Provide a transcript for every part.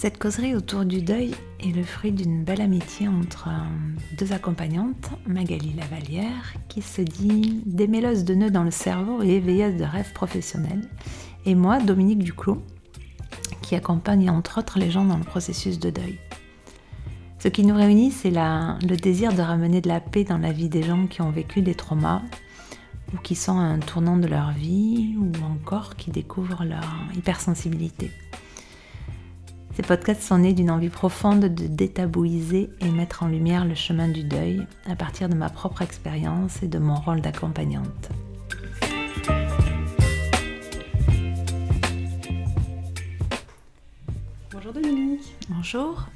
Cette causerie autour du deuil est le fruit d'une belle amitié entre euh, deux accompagnantes, Magali Lavalière, qui se dit démêleuse de nœuds dans le cerveau et éveilleuse de rêves professionnels, et moi, Dominique Duclos, qui accompagne entre autres les gens dans le processus de deuil. Ce qui nous réunit, c'est le désir de ramener de la paix dans la vie des gens qui ont vécu des traumas ou qui sont à un tournant de leur vie ou encore qui découvrent leur hypersensibilité. Ces podcasts sont nés d'une envie profonde de détabouiser et mettre en lumière le chemin du deuil à partir de ma propre expérience et de mon rôle d'accompagnante. Bonjour Dominique. Bonjour.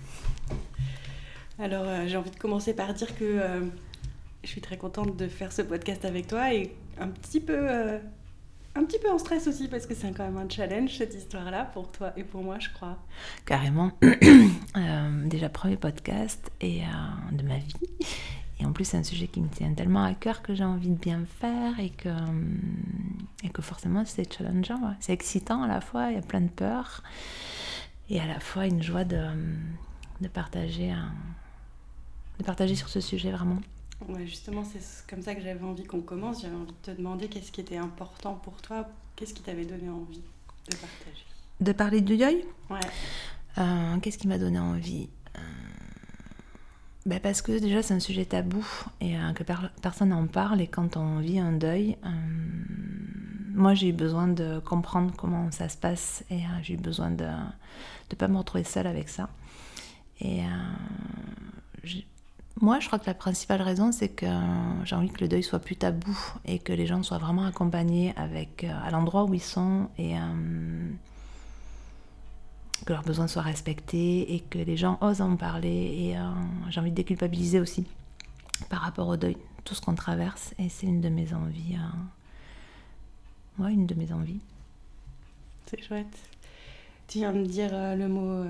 Alors euh, j'ai envie de commencer par dire que euh, je suis très contente de faire ce podcast avec toi et un petit peu euh, un petit peu en stress aussi parce que c'est quand même un challenge cette histoire-là pour toi et pour moi, je crois. Carrément. Euh, déjà premier podcast et euh, de ma vie. Et en plus, c'est un sujet qui me tient tellement à cœur que j'ai envie de bien faire et que, et que forcément c'est challengeant. C'est excitant à la fois, il y a plein de peurs et à la fois une joie de, de partager, de partager sur ce sujet vraiment. Ouais, justement, c'est comme ça que j'avais envie qu'on commence. J'avais envie de te demander qu'est-ce qui était important pour toi, qu'est-ce qui t'avait donné envie de partager? De parler du deuil Ouais. Euh, qu'est-ce qui m'a donné envie euh, ben Parce que déjà, c'est un sujet tabou et euh, que personne n'en parle. Et quand on vit un deuil, moi, j'ai eu besoin de comprendre comment ça se passe et j'ai eu besoin de ne pas me retrouver seule avec ça. Et moi, je crois que la principale raison, c'est que j'ai envie que le deuil soit plus tabou et que les gens soient vraiment accompagnés avec, euh, à l'endroit où ils sont et euh, que leurs besoins soient respectés et que les gens osent en parler. Et euh, j'ai envie de déculpabiliser aussi par rapport au deuil, tout ce qu'on traverse. Et c'est une de mes envies. Moi, une de mes envies. C'est chouette. Tu viens de dire le mot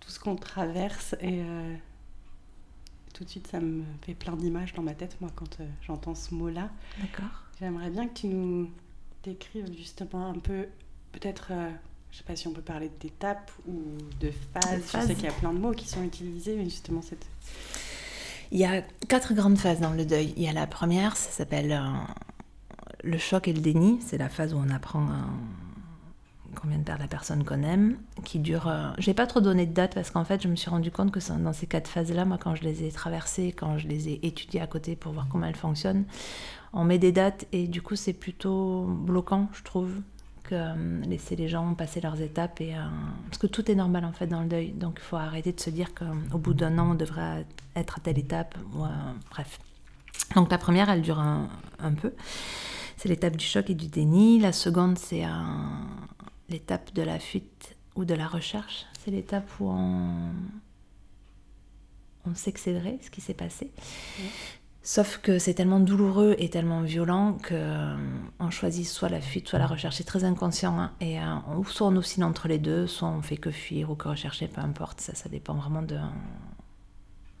tout ce qu'on traverse et tout de suite, ça me fait plein d'images dans ma tête, moi, quand euh, j'entends ce mot-là. D'accord. J'aimerais bien que tu nous décrives justement un peu, peut-être, euh, je sais pas si on peut parler d'étapes ou de phases. Je sais qu'il y a plein de mots qui sont utilisés, mais justement, cette. Il y a quatre grandes phases dans le deuil. Il y a la première, ça s'appelle euh, le choc et le déni. C'est la phase où on apprend qu'on vient de perdre la personne qu'on aime, qui dure. Euh, j'ai pas trop donné de date parce qu'en fait, je me suis rendu compte que dans ces quatre phases-là, moi, quand je les ai traversées, quand je les ai étudiées à côté pour voir comment elles fonctionnent, on met des dates et du coup, c'est plutôt bloquant, je trouve, que euh, laisser les gens passer leurs étapes et euh, parce que tout est normal en fait dans le deuil, donc il faut arrêter de se dire qu'au bout d'un an, on devrait être à telle étape. Ou, bref. Donc la première, elle dure un, un peu. C'est l'étape du choc et du déni. La seconde, c'est un, l'étape de la fuite ou de la recherche. C'est l'étape où on, on vrai ce qui s'est passé. Sauf que c'est tellement douloureux et tellement violent que euh, on choisit soit la fuite, soit la recherche. C'est très inconscient. Hein. Et euh, on, soit on oscille entre les deux, soit on fait que fuir ou que rechercher, peu importe. Ça, ça dépend vraiment de,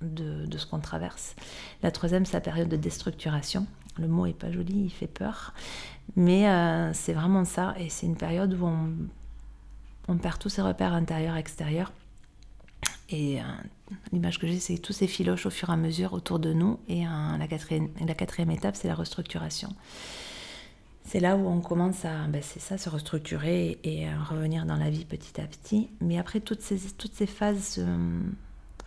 de, ce qu'on traverse. La troisième, c'est la période de déstructuration. Le mot est pas joli, il fait peur. Mais euh, c'est vraiment ça. Et c'est une période où on, perd tous ses repères intérieurs, extérieurs. Et euh, l'image que j'ai, c'est tous ces filoches au fur et à mesure autour de nous. Et euh, la, quatrième, la quatrième étape, c'est la restructuration. C'est là où on commence à ben c'est ça, se restructurer et, à revenir dans la vie petit à petit. Mais après, toutes ces, toutes ces phases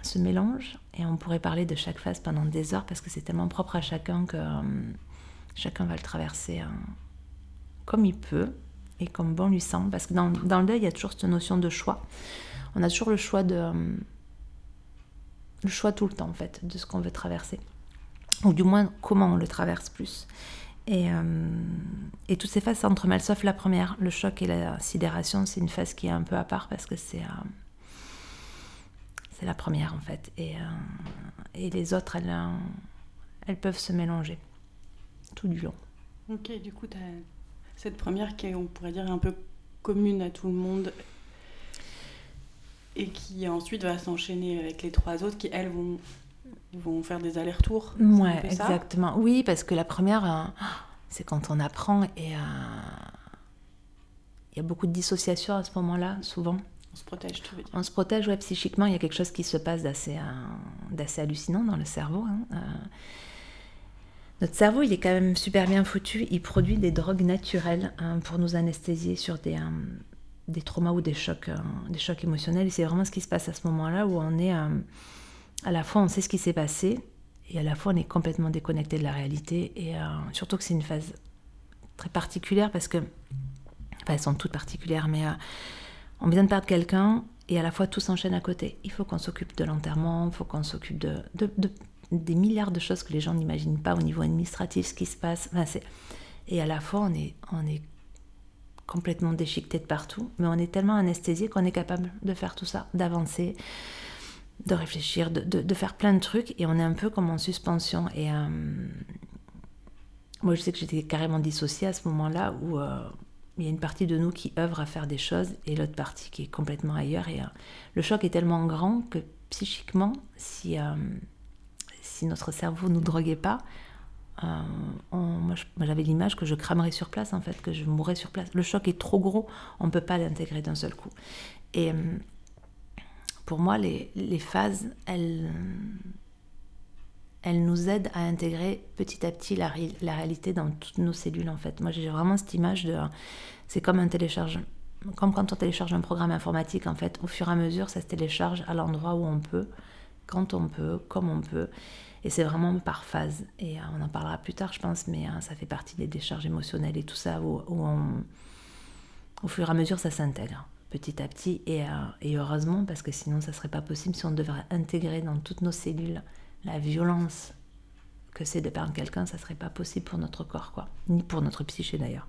se, mélangent. Et on pourrait parler de chaque phase pendant des heures parce que c'est tellement propre à chacun que chacun va le traverser comme il peut et comme bon lui semble. Parce que dans, dans, le deuil, il y a toujours cette notion de choix. On a toujours le choix de. le choix tout le temps, en fait, de ce qu'on veut traverser. Ou du moins, comment on le traverse plus. Et, euh, et toutes ces phases s'entremêlent, sauf la première, le choc et la sidération, c'est une phase qui est un peu à part parce que c'est. Euh, c'est la première en fait. Et, euh, et les autres, elles, elles peuvent se mélanger tout du long. Ok, du coup, tu as cette première qui est, on pourrait dire, un peu commune à tout le monde et qui ensuite va s'enchaîner avec les trois autres qui, elles, vont, vont faire des allers-retours. Ouais, exactement. Oui, parce que la première, euh, c'est quand on apprend et euh, il y a beaucoup de dissociation à ce moment-là, souvent. On se protège, tu veux dire On se protège, ouais, psychiquement, il y a quelque chose qui se passe d'assez, d'assez hallucinant dans le cerveau. Hein. Notre cerveau, il est quand même super bien foutu. Il produit des drogues naturelles hein, pour nous anesthésier sur des, des traumas ou des chocs, des chocs émotionnels. Et c'est vraiment ce qui se passe à ce moment-là où on est à la fois, on sait ce qui s'est passé, et à la fois on est complètement déconnecté de la réalité et euh, surtout que c'est une phase très particulière parce que enfin elles sont toutes particulières mais euh, on vient de perdre quelqu'un et à la fois tout s'enchaîne à côté il faut qu'on s'occupe de l'enterrement il faut qu'on s'occupe de, des milliards de choses que les gens n'imaginent pas au niveau administratif ce qui se passe et à la fois on est complètement déchiqueté de partout mais on est tellement anesthésié qu'on est capable de faire tout ça d'avancer de réfléchir, de, faire plein de trucs, et on est un peu comme en suspension. Et euh, moi, je sais que j'étais carrément dissociée à ce moment-là où euh, il y a une partie de nous qui œuvre à faire des choses et l'autre partie qui est complètement ailleurs. Et euh, le choc est tellement grand que psychiquement, si, si notre cerveau ne nous droguait pas, moi, j'avais l'image que je cramerais sur place, en fait, que je mourrais sur place. Le choc est trop gros, on ne peut pas l'intégrer d'un seul coup. Et pour moi, les, phases, elles, elles nous aident à intégrer petit à petit la, réalité dans toutes nos cellules, en fait. Moi, j'ai vraiment cette image de... C'est comme un télécharge... Comme quand on télécharge un programme informatique, en fait, au fur et à mesure, ça se télécharge à l'endroit où on peut, quand on peut, comme on peut. Et c'est vraiment par phase. Et euh, on en parlera plus tard, je pense, mais euh, ça fait partie des décharges émotionnelles et tout ça, où, au fur et à mesure, ça s'intègre petit à petit et, euh, et, heureusement parce que sinon ça serait pas possible si on devrait intégrer dans toutes nos cellules la violence que c'est de perdre quelqu'un, ça serait pas possible pour notre corps quoi, ni pour notre psyché d'ailleurs.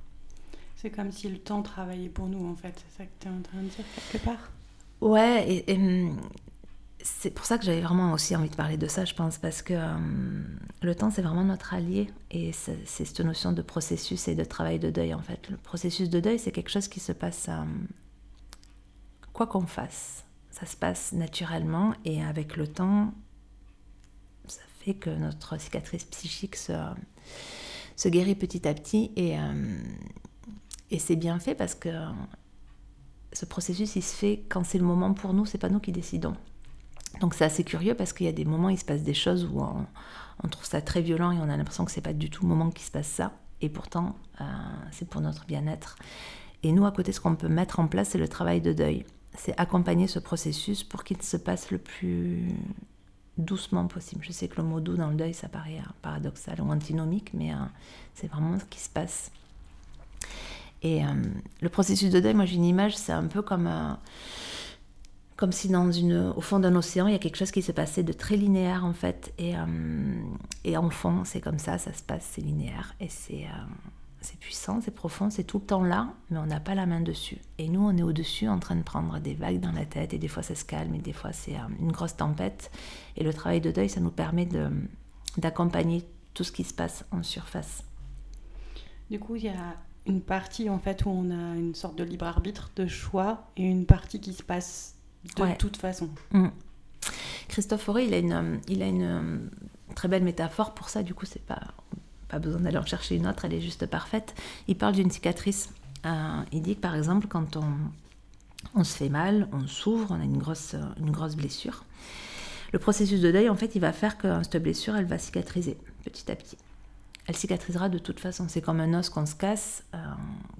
C'est comme si le temps travaillait pour nous en fait, c'est ça que tu es en train de dire quelque part? Ouais, et, hum, c'est pour ça que j'avais vraiment aussi envie de parler de ça, je pense, parce que hum, le temps, c'est vraiment notre allié. Et c'est cette notion de processus et de travail de deuil, en fait. Le processus de deuil, c'est quelque chose qui se passe hum, quoi qu'on fasse. Ça se passe naturellement et avec le temps, fait que notre cicatrice psychique se, se guérit petit à petit et, euh, et c'est bien fait parce que ce processus il se fait quand c'est le moment pour nous, c'est pas nous qui décidons. Donc c'est assez curieux parce qu'il y a des moments, il se passe des choses où on, trouve ça très violent et on a l'impression que c'est pas du tout le moment qui se passe ça. Et pourtant, euh, c'est pour notre bien-être. Et nous, à côté, ce qu'on peut mettre en place, c'est le travail de deuil c'est accompagner ce processus pour qu'il se passe le plus doucement possible. Je sais que le mot doux dans le deuil, ça paraît euh, paradoxal ou antinomique, mais euh, c'est vraiment ce qui se passe. Et euh, le processus de deuil, moi j'ai une image, c'est un peu comme, comme si dans une, au fond d'un océan, il y a quelque chose qui s'est passé de très linéaire en fait. Et, et en fond, c'est comme ça, ça se passe, c'est linéaire. Et c'est c'est puissant, c'est profond, c'est tout le temps là, mais on n'a pas la main dessus. Et nous, on est au-dessus en train de prendre des vagues dans la tête, et des fois ça se calme, et des fois c'est euh, une grosse tempête. Et le travail de deuil, ça nous permet d'accompagner tout ce qui se passe en surface. Du coup, il y a une partie en fait où on a une sorte de libre arbitre, de choix, et une partie qui se passe de toute façon. Mm. Christophe Fauré, il a une, il a une euh, très belle métaphore pour ça. Du coup, c'est pas, pas besoin d'aller en chercher une autre, elle est juste parfaite. Il parle d'une cicatrice. Euh, il dit que par exemple, quand on, on se fait mal, on s'ouvre, on a une grosse, une grosse blessure. Le processus de deuil, en fait, il va faire que cette blessure, elle va cicatriser petit à petit. Elle cicatrisera de toute façon. C'est comme un os qu'on se casse. Euh,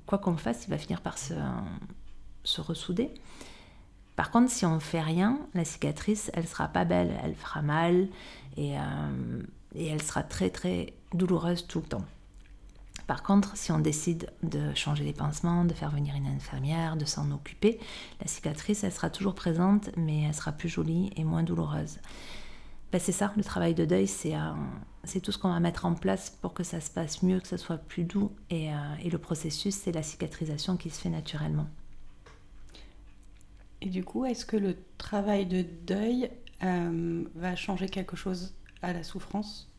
quoi qu'on fasse, il va finir par se, se ressouder. Par contre, si on ne fait rien, la cicatrice, elle sera pas belle, elle fera mal et, euh, et elle sera très très douloureuse tout le temps. Par contre, si on décide de changer les pansements, de faire venir une infirmière, de s'en occuper, la cicatrice, elle sera toujours présente, mais elle sera plus jolie et moins douloureuse. Ben, c'est ça, le travail de deuil, euh, c'est tout ce qu'on va mettre en place pour que ça se passe mieux, que ça soit plus doux. Et, euh, le processus, c'est la cicatrisation qui se fait naturellement. Et du coup, est-ce que le travail de deuil euh, va changer quelque chose à la souffrance?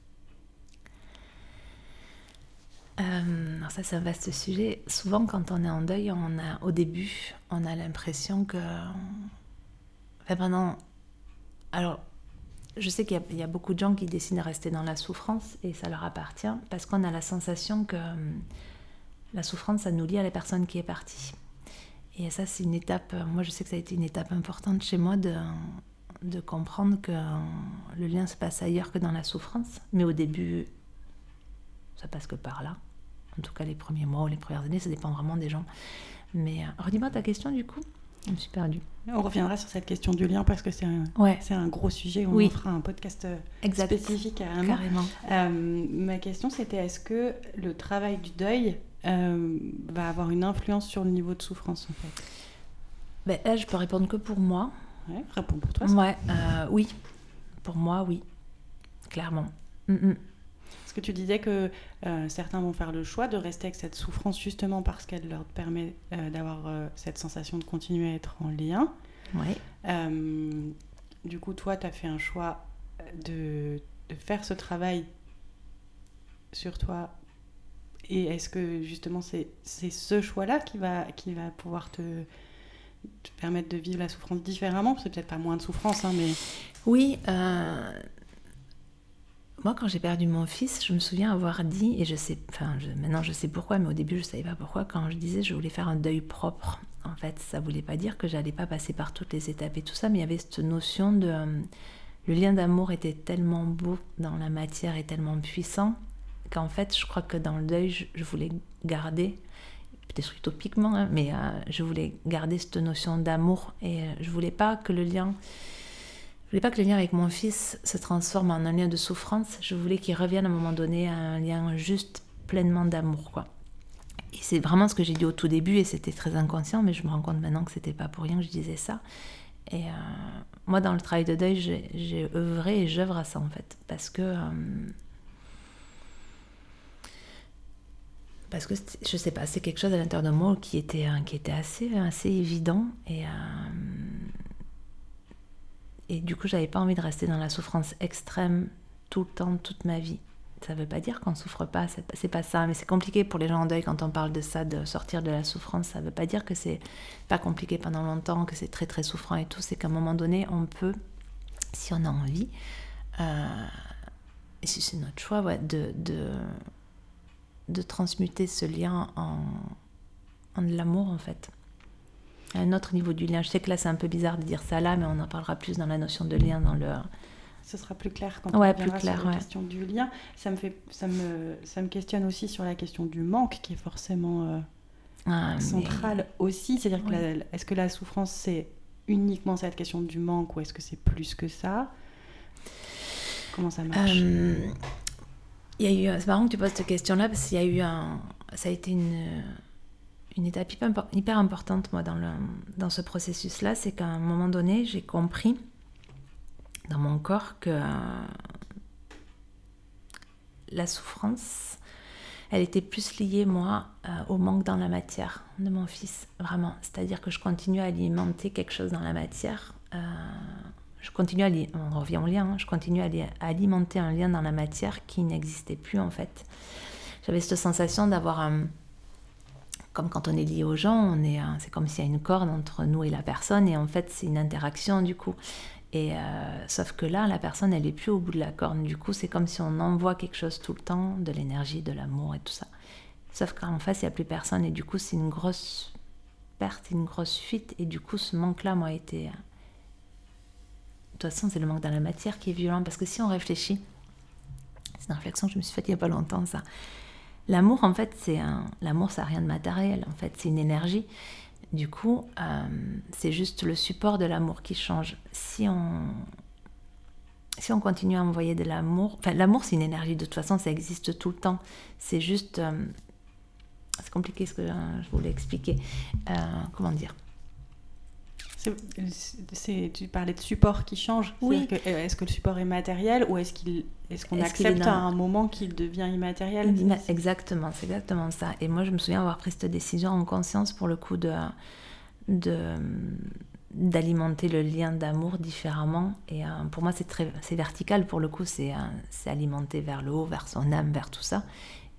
Euh, ça c'est un vaste sujet. Souvent quand on est en deuil, on a au début, on a l'impression que, enfin pendant, alors je sais qu'il y, a beaucoup de gens qui décident de rester dans la souffrance et ça leur appartient parce qu'on a la sensation que hum, la souffrance ça nous lie à la personne qui est partie. et ça, c'est une étape, moi je sais que ça a été une étape importante chez moi de, de comprendre que le lien se passe ailleurs que dans la souffrance. Mais au début, ça passe que par là. En tout cas, les premiers mois ou les premières années, ça dépend vraiment des gens. Mais euh, redis-moi ta question du coup. Je me suis perdue. On reviendra sur cette question du lien parce que c'est un, ouais. c'est un gros sujet. On oui. fera un podcast euh, spécifique carrément. carrément. Euh, ma question c'était est-ce que le travail du deuil va avoir une influence sur le niveau de souffrance en fait? Ben, Là, je peux répondre que pour moi. Ouais, réponds pour toi. Ouais, oui. Pour moi, oui. Clairement. Mm -mm que tu disais que euh, certains vont faire le choix de rester avec cette souffrance justement parce qu'elle leur permet euh, d'avoir euh, cette sensation de continuer à être en lien. Oui. du coup, toi, tu as fait un choix de, de, faire ce travail sur toi. Et est-ce que justement c'est ce choix-là qui va, qui va pouvoir te, te, permettre de vivre la souffrance différemment? C'est peut-être pas moins de souffrance, hein, mais... Oui, moi, quand j'ai perdu mon fils, je me souviens avoir dit, et je sais, enfin, maintenant je sais pourquoi, mais au début je savais pas pourquoi, quand je disais je voulais faire un deuil propre, en fait, ça voulait pas dire que j'allais pas passer par toutes les étapes et tout ça, mais il y avait cette notion de. Euh, le lien d'amour était tellement beau dans la matière et tellement puissant qu'en fait, je crois que dans le deuil, je, voulais garder, peut-être utopiquement, hein, mais euh, je voulais garder cette notion d'amour et euh, je voulais pas que le lien je voulais pas que le lien avec mon fils se transforme en un lien de souffrance. Je voulais qu'il revienne à un moment donné à un lien juste pleinement d'amour. Et c'est vraiment ce que j'ai dit au tout début et c'était très inconscient, mais je me rends compte maintenant que c'était pas pour rien que je disais ça. Et euh, moi, dans le travail de deuil, j'ai œuvré et j'œuvre à ça en fait, parce que euh, parce que je sais pas, c'est quelque chose à l'intérieur de moi qui était qui était assez assez évident et euh, et du coup, j'avais pas envie de rester dans la souffrance extrême tout le temps, toute ma vie. Ça veut pas dire qu'on souffre pas, c'est pas ça, mais c'est compliqué pour les gens en deuil quand on parle de ça, de sortir de la souffrance. Ça veut pas dire que c'est pas compliqué pendant longtemps, que c'est très très souffrant et tout. C'est qu'à un moment donné, on peut, si on a envie, euh, et si c'est notre choix, de, de, de transmuter ce lien en, en de l'amour en fait un autre niveau du lien. Je sais que là, c'est un peu bizarre de dire ça là, mais on en parlera plus dans la notion de lien dans le. Ce sera plus clair quand ouais, on plus clair, sur la question du lien. Ça me, fait, ça, me, ça me questionne aussi sur la question du manque, qui est forcément euh, ah, centrale aussi. C'est-à-dire, que est-ce que la souffrance, c'est uniquement cette question du manque, ou est-ce que c'est plus que ça? Comment ça marche? Euh, il y a eu, c'est marrant que tu poses cette question-là parce qu'il y a eu un, ça a été une, une étape hyper, importante moi dans, ce processus-là, c'est qu'à un moment donné, j'ai compris dans mon corps que la souffrance, elle était plus liée, moi, euh, au manque dans la matière de mon fils, vraiment. C'est-à-dire que je continue à alimenter quelque chose dans la matière. Euh, je continue à, on revient au lien, hein, je continue à, à, alimenter un lien dans la matière qui n'existait plus en fait. J'avais cette sensation d'avoir un comme quand on est lié aux gens, on est, c'est comme s'il y a une corde entre nous et la personne, et en fait c'est une interaction du coup. Et euh, sauf que là, la personne, elle est plus au bout de la corde. Du coup, c'est comme si on envoie quelque chose tout le temps, de l'énergie, de l'amour et tout ça. Sauf qu'en face, il n'y a plus personne, et du coup, c'est une grosse perte, une grosse fuite, et du coup, ce manque-là, moi, été. De toute façon, c'est le manque dans la matière qui est violent, parce que si on réfléchit, c'est une réflexion que je me suis faite il n'y a pas longtemps, ça. L'amour, en fait, c'est un... L'amour, ça n'a rien de matériel, en fait, c'est une énergie. Du coup, euh, c'est juste le support de l'amour qui change. Si on, si on continue à envoyer de l'amour, enfin, l'amour, c'est une énergie, de toute façon, ça existe tout le temps. C'est juste. Euh, c'est compliqué ce que je voulais expliquer. Euh, comment dire? C'est, tu parlais de support qui change. Oui. Euh, est-ce que le support est matériel ou est-ce, qu'il, est-ce qu'on accepte à un moment qu'il devient immatériel? Exactement, c'est exactement ça. Et moi, je me souviens avoir pris cette décision en conscience pour le coup de, de d'alimenter le lien d'amour différemment. Et euh, pour moi, c'est très c'est vertical pour le coup, c'est, euh, c'est alimenté vers le haut, vers son âme, vers tout ça.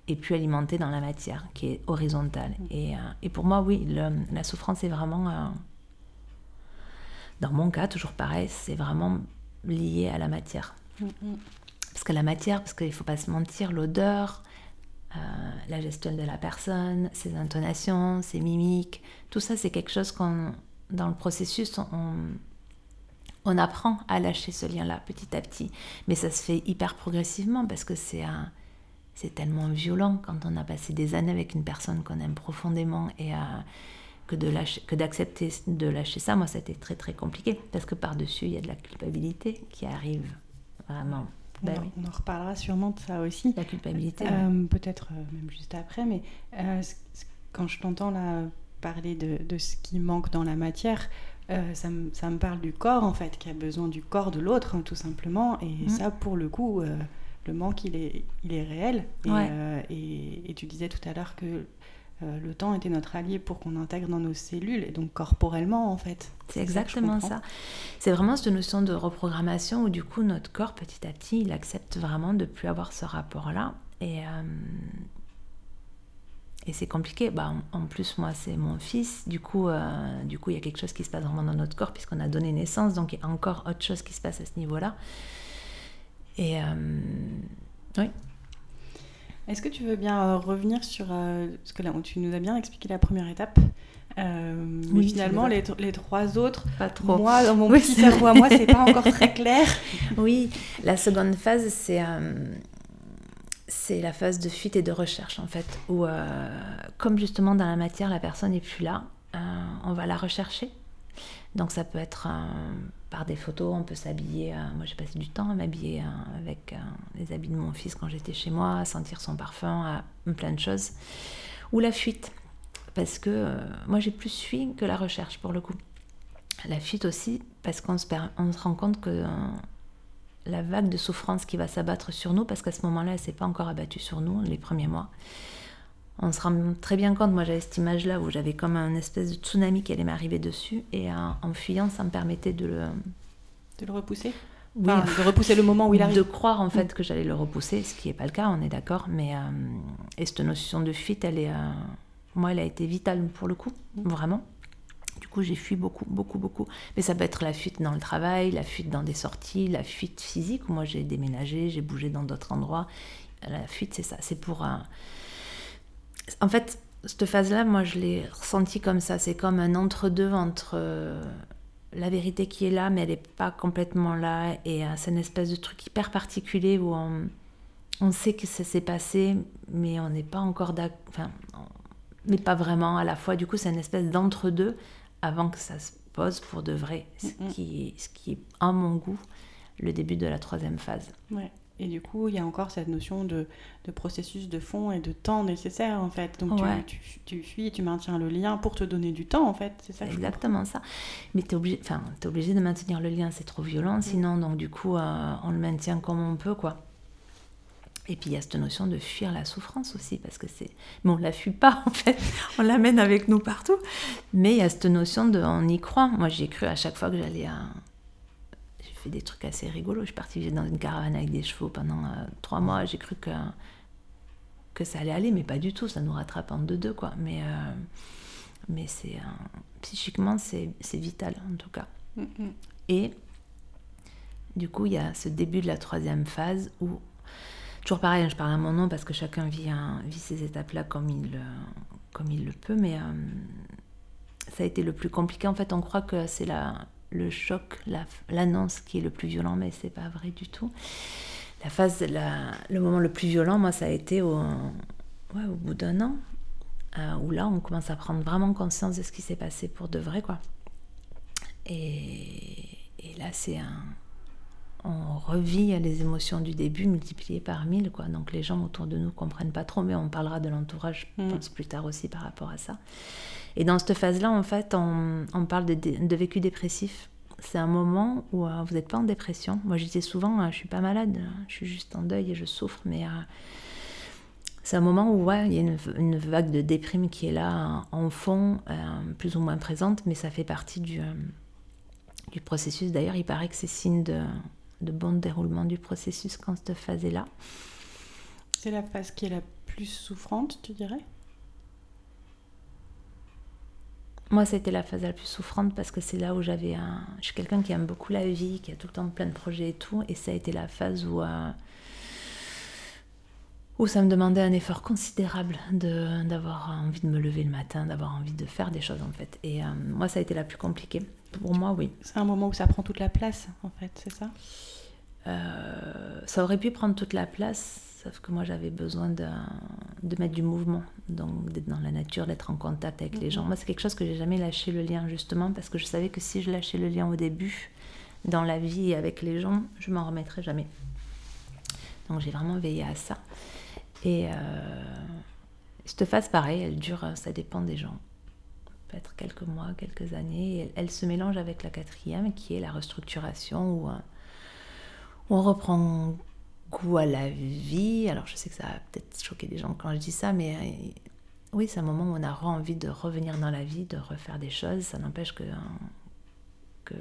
Et puis alimenté dans la matière, qui est horizontale. Mm. Et, et pour moi, oui, la souffrance est vraiment dans mon cas, toujours pareil, c'est vraiment lié à la matière. Mm, mm. Parce que la matière, parce qu'il ne faut pas se mentir, l'odeur, la gestuelle de la personne, ses intonations, ses mimiques. Tout ça, c'est quelque chose qu'on, dans le processus, on, on apprend à lâcher ce lien-là petit à petit. Mais ça se fait hyper progressivement parce que c'est un, c'est tellement violent quand on a passé des années avec une personne qu'on aime profondément et que de lâcher, que d'accepter de lâcher ça, moi, c'était très très compliqué parce que par-dessus, il y a de la culpabilité qui arrive vraiment. Ben on, en reparlera sûrement de ça aussi. La culpabilité. Euh, peut-être euh, même juste après, mais euh, quand je t'entends là parler de, de, ce qui manque dans la matière, ça, me, ça, me parle du corps en fait, qui a besoin du corps de l'autre, hein, tout simplement. Et mmh. ça, pour le coup, le manque, il est, il est réel. Et, et, tu disais tout à l'heure que euh, le temps était notre allié pour qu'on intègre dans nos cellules et donc corporellement en fait. C'est exactement ça. C'est vraiment cette notion de reprogrammation où du coup notre corps petit à petit il accepte vraiment de plus avoir ce rapport-là et euh, et c'est compliqué. Bah, en, plus moi c'est mon fils, du coup euh, du coup il y a quelque chose qui se passe vraiment dans notre corps puisqu'on a donné naissance donc il y a encore autre chose qui se passe à ce niveau-là. Et oui. Est-ce que tu veux bien euh, revenir sur euh, ce que là, tu nous as bien expliqué la première étape euh, mais finalement, les, les, trois autres, pas trop. Moi, dans mon petit cerveau à moi, c'est pas encore très clair. Oui, la seconde phase, c'est c'est la phase de fuite et de recherche en fait, où comme justement dans la matière, la personne n'est plus là, on va la rechercher. Donc ça peut être par des photos, on peut s'habiller. Euh, moi, j'ai passé du temps à m'habiller euh, avec euh, les habits de mon fils quand j'étais chez moi, à sentir son parfum, à plein de choses. Ou la fuite, parce que moi, j'ai plus fui que la recherche pour le coup. La fuite aussi, parce qu'on se, rend compte que la vague de souffrance qui va s'abattre sur nous, parce qu'à ce moment-là, elle s'est pas encore abattue sur nous les premiers mois on se rend très bien compte, moi j'avais cette image-là où j'avais comme un espèce de tsunami qui allait m'arriver dessus, et en, fuyant, ça me permettait de le... De le repousser oui, de repousser le moment où il arrive. De croire en fait que j'allais le repousser, ce qui n'est pas le cas, on est d'accord, mais... Euh, et cette notion de fuite, elle est... Euh, moi, elle a été vitale pour le coup, mm. vraiment. Du coup, j'ai fui beaucoup, beaucoup, beaucoup. Mais ça peut être la fuite dans le travail, la fuite dans des sorties, la fuite physique, où moi j'ai déménagé, j'ai bougé dans d'autres endroits. La fuite, c'est ça, c'est pour... un en fait, cette phase-là, moi, je l'ai ressentie comme ça. C'est comme un entre-deux entre, euh, la vérité qui est là, mais elle n'est pas complètement là. Et euh, c'est une espèce de truc hyper particulier où on, sait que ça s'est passé, mais on n'est pas encore d'accord. Enfin, mais pas vraiment à la fois. Du coup, c'est une espèce d'entre-deux avant que ça se pose pour de vrai. Ce, qui, ce qui est, à mon goût, le début de la troisième phase. Ouais. Et du coup, il y a encore cette notion de, processus de fond et de temps nécessaire, en fait. Donc, tu, tu, fuis, tu maintiens le lien pour te donner du temps, en fait. C'est ça Exactement ça. Mais tu es, obligé, es obligé de maintenir le lien, c'est trop violent. Sinon, donc, du coup, euh, on le maintient comme on peut, quoi. Et puis il y a cette notion de fuir la souffrance aussi, parce que c'est. Bon, on la fuit pas en fait, on l'amène avec nous partout. Mais il y a cette notion de. On y croit. Moi j'ai cru à chaque fois que j'allais à, fait des trucs assez rigolos. Je suis partie vivre dans une caravane avec des chevaux pendant euh, trois mois. J'ai cru que, que ça allait aller, mais pas du tout. Ça nous rattrape en deux-deux, quoi. Mais, euh, mais c'est psychiquement, c'est vital, en tout cas. Mm-hmm. Et du coup, il y a ce début de la troisième phase où, toujours pareil, hein, je parle à mon nom parce que chacun vit, vit ces étapes-là comme il, euh, comme il le peut, mais ça a été le plus compliqué. En fait, on croit que c'est la le choc, l'annonce qui est le plus violent, mais c'est pas vrai du tout. La phase, le moment le plus violent, moi, ça a été au, au bout d'un an, euh, où là, on commence à prendre vraiment conscience de ce qui s'est passé pour de vrai, quoi. Et, là, c'est un. On revit les émotions du début multipliées par mille, quoi. Donc les gens autour de nous comprennent pas trop, mais on parlera de l'entourage, je mm. pense, plus tard aussi par rapport à ça. Et dans cette phase-là, en fait, on, parle de, vécu dépressif. C'est un moment où euh, vous n'êtes pas en dépression. Moi, je disais souvent, euh, je suis pas malade, je suis juste en deuil et je souffre, mais euh, c'est un moment où ouais, il y a une, vague de déprime qui est là en fond, plus ou moins présente, mais ça fait partie du, du processus. D'ailleurs, il paraît que c'est signe de, de bon déroulement du processus quand cette phase est là. C'est la phase qui est la plus souffrante, tu dirais? Moi, c'était la phase la plus souffrante parce que c'est là où j'avais un. Je suis quelqu'un qui aime beaucoup la vie, qui a tout le temps plein de projets et tout. Et ça a été la phase où. Euh, où ça me demandait un effort considérable de, d'avoir envie de me lever le matin, d'avoir envie de faire des choses en fait. Et euh, moi, ça a été la plus compliquée. Pour moi, oui. C'est un moment où ça prend toute la place, en fait, c'est ça? Euh, ça aurait pu prendre toute la place, sauf que moi j'avais besoin de, de mettre du mouvement, donc d'être dans la nature, d'être en contact avec les gens. Moi, c'est quelque chose que j'ai jamais lâché le lien, justement, parce que je savais que si je lâchais le lien au début, dans la vie et avec les gens, je m'en remettrais jamais. Donc j'ai vraiment veillé à ça. Et euh, cette phase, pareil, elle dure, ça dépend des gens. Peut-être quelques mois, quelques années. Elle, elle, se mélange avec la quatrième, qui est la restructuration, où, euh, où on reprend goût à la vie. Alors je sais que ça va peut-être choquer des gens quand je dis ça, mais euh, oui, c'est un moment où on a envie de revenir dans la vie, de refaire des choses. Ça n'empêche que, que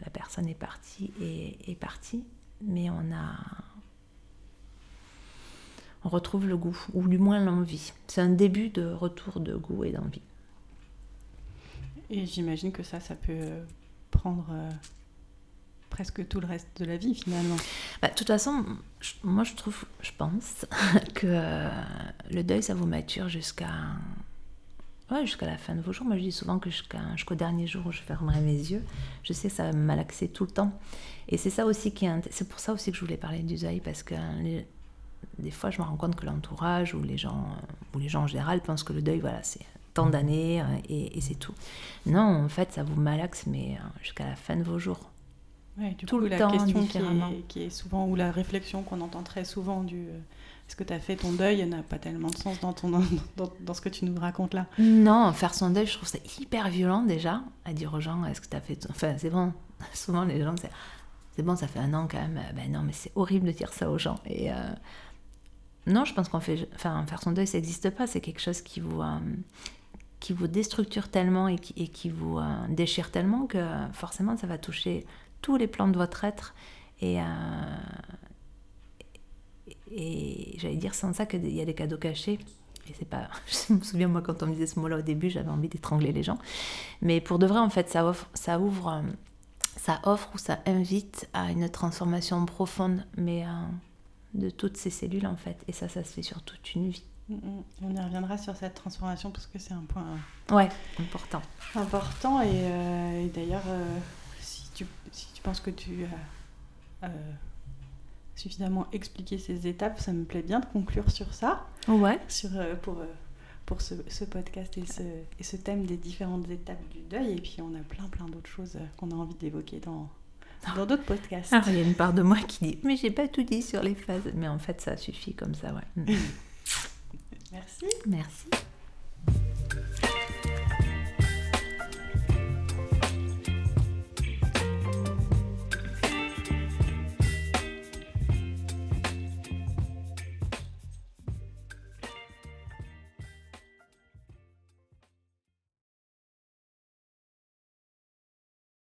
la personne est partie et est partie, mais on a on retrouve le goût, ou du moins l'envie. C'est un début de retour de goût et d'envie. Et j'imagine que ça, ça peut prendre euh, presque tout le reste de la vie finalement. Bah, de toute façon, moi je trouve, je pense que euh, le deuil, ça vous mature jusqu'à ouais, jusqu'à la fin de vos jours. Moi je dis souvent que jusqu'au dernier jour où je fermerai mes yeux, je sais que ça va me malaxer tout le temps. Et c'est ça aussi qui est, c'est pour ça aussi que je voulais parler du deuil parce que les, des fois, je me rends compte que l'entourage ou les gens, ou les gens en général pensent que le deuil, voilà, c'est tant d'années et, et c'est tout. Non, en fait, ça vous malaxe, mais jusqu'à la fin de vos jours. Ouais, du tout coup, le la temps question différemment. Qui est, qui est, souvent, ou la réflexion qu'on entend très souvent du euh, est-ce que tu as fait ton deuil n'a pas tellement de sens dans, ton, dans, dans, ce que tu nous racontes là. Non, faire son deuil, je trouve ça hyper violent déjà, à dire aux gens est-ce que tu as fait ton... Enfin, c'est bon, souvent les gens, c'est c'est bon, ça fait un an quand même. Ben non, mais c'est horrible de dire ça aux gens. Et euh, non, je pense qu'on fait, enfin, faire son deuil, ça n'existe pas. C'est quelque chose qui vous, euh, qui vous déstructure tellement et qui, et qui vous euh, déchire tellement que forcément, ça va toucher tous les plans de votre être. Et, euh, et j'allais dire sans ça qu'il y a des cadeaux cachés. Et c'est pas. Je me souviens, moi, quand on me disait ce mot-là au début, j'avais envie d'étrangler les gens. Mais pour de vrai, en fait, ça, offre, ça ouvre, ça offre ou ça invite à une transformation profonde, mais de toutes ces cellules en fait. Et ça, ça se fait sur toute une vie. Mm, mm. On y reviendra sur cette transformation parce que c'est un point ouais, important. Important et, euh, et d'ailleurs, euh, tu, si tu penses que tu as euh, suffisamment expliqué ces étapes, ça me plaît bien de conclure sur ça. Ouais. Sur, pour pour ce, ce, podcast et ce, et ce thème des différentes étapes du deuil. Et puis on a plein plein d'autres choses qu'on a envie d'évoquer dans, dans d'autres podcasts. Alors, il y a une part de moi qui dit Mais j'ai pas tout dit sur les phases. Mais en fait, ça suffit comme ça, ouais. Merci. Merci.